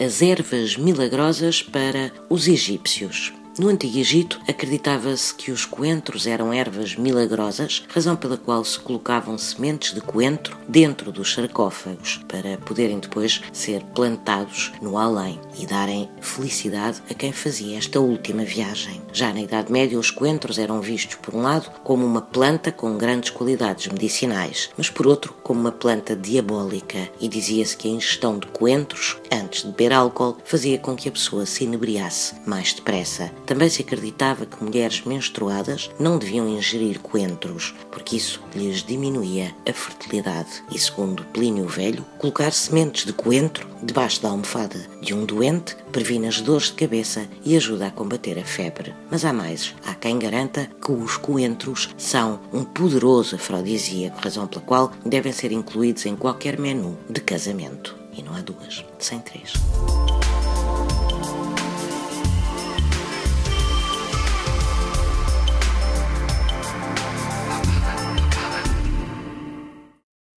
as ervas milagrosas para os egípcios. No Antigo Egito, acreditava-se que os coentros eram ervas milagrosas, razão pela qual se colocavam sementes de coentro dentro dos sarcófagos para poderem depois ser plantados no além e darem felicidade a quem fazia esta última viagem. Já na Idade Média, os coentros eram vistos, por um lado, como uma planta com grandes qualidades medicinais, mas por outro, como uma planta diabólica, e dizia-se que a ingestão de coentros, antes de beber álcool, fazia com que a pessoa se inebriasse mais depressa também se acreditava que mulheres menstruadas não deviam ingerir coentros, porque isso lhes diminuía a fertilidade. E segundo Plínio Velho, colocar sementes de coentro debaixo da almofada de um doente previne as dores de cabeça e ajuda a combater a febre. Mas há mais. Há quem garanta que os coentros são um poderoso afrodisíaco, razão pela qual devem ser incluídos em qualquer menu de casamento. E não há duas, sem três.